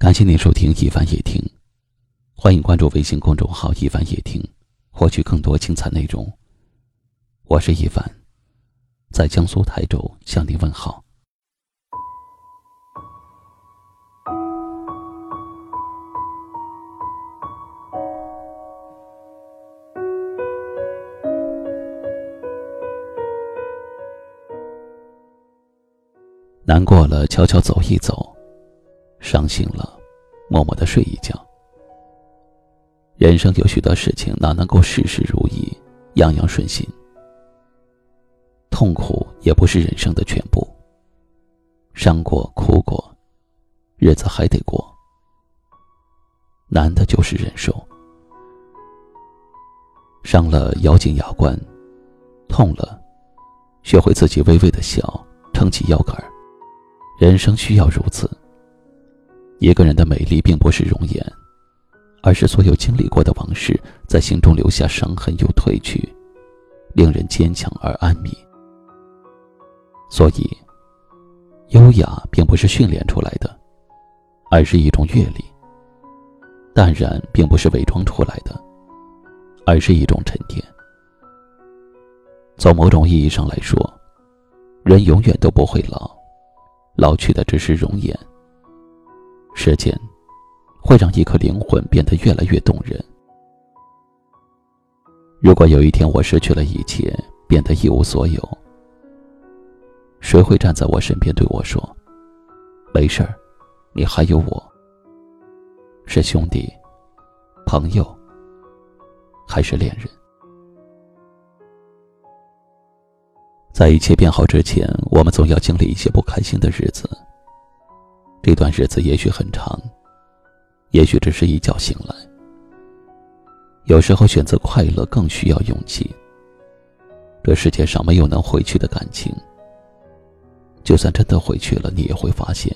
感谢您收听一凡夜听，欢迎关注微信公众号一凡夜听，获取更多精彩内容。我是一凡，在江苏台州向您问好。难过了，悄悄走一走。伤心了，默默的睡一觉。人生有许多事情，哪能够事事如意，样样顺心？痛苦也不是人生的全部。伤过、哭过，日子还得过。难的就是忍受。伤了，咬紧牙关；痛了，学会自己微微的笑，撑起腰杆人生需要如此。一个人的美丽并不是容颜，而是所有经历过的往事在心中留下伤痕又褪去，令人坚强而安谧。所以，优雅并不是训练出来的，而是一种阅历；淡然并不是伪装出来的，而是一种沉淀。从某种意义上来说，人永远都不会老，老去的只是容颜。时间会让一颗灵魂变得越来越动人。如果有一天我失去了一切，变得一无所有，谁会站在我身边对我说：“没事儿，你还有我。”是兄弟、朋友，还是恋人？在一切变好之前，我们总要经历一些不开心的日子。这段日子也许很长，也许只是一觉醒来。有时候选择快乐更需要勇气。这世界上没有能回去的感情，就算真的回去了，你也会发现，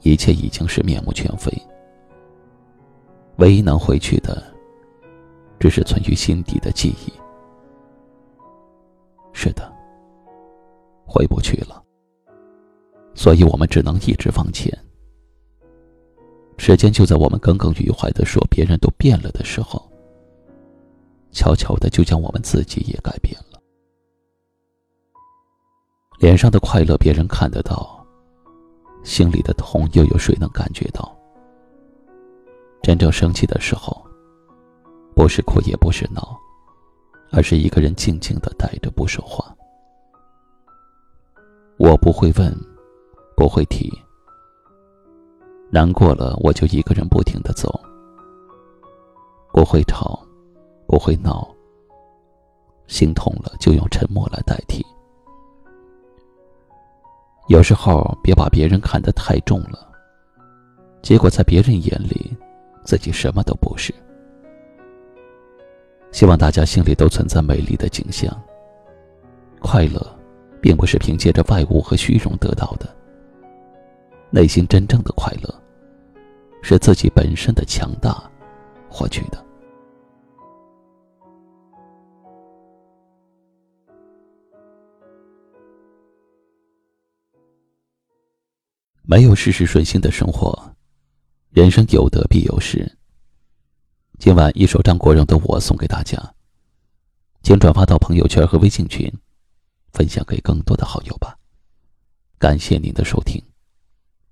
一切已经是面目全非。唯一能回去的，只是存于心底的记忆。是的，回不去了。所以我们只能一直往前。时间就在我们耿耿于怀的说别人都变了的时候，悄悄的就将我们自己也改变了。脸上的快乐别人看得到，心里的痛又有谁能感觉到？真正生气的时候，不是哭也不是闹，而是一个人静静的待着不说话。我不会问。不会提，难过了我就一个人不停的走。不会吵，不会闹。心痛了就用沉默来代替。有时候别把别人看得太重了，结果在别人眼里，自己什么都不是。希望大家心里都存在美丽的景象。快乐，并不是凭借着外物和虚荣得到的。内心真正的快乐，是自己本身的强大获取的。没有事事顺心的生活，人生有得必有失。今晚一首张国荣的《我》送给大家，请转发到朋友圈和微信群，分享给更多的好友吧。感谢您的收听。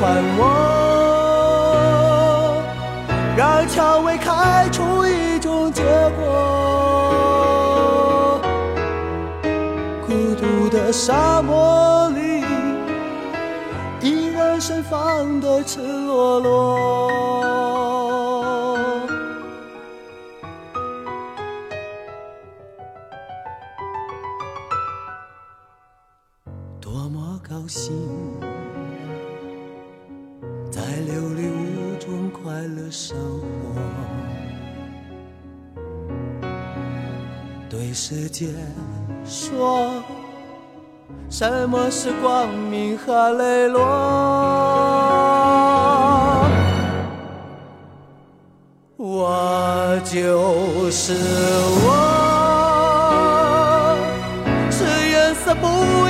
喜欢我，让蔷薇开出一种结果。孤独的沙漠里。依然盛放的赤裸裸，多么高兴，快乐生活，对世界说。什么是光明和磊落？我就是我，是颜色不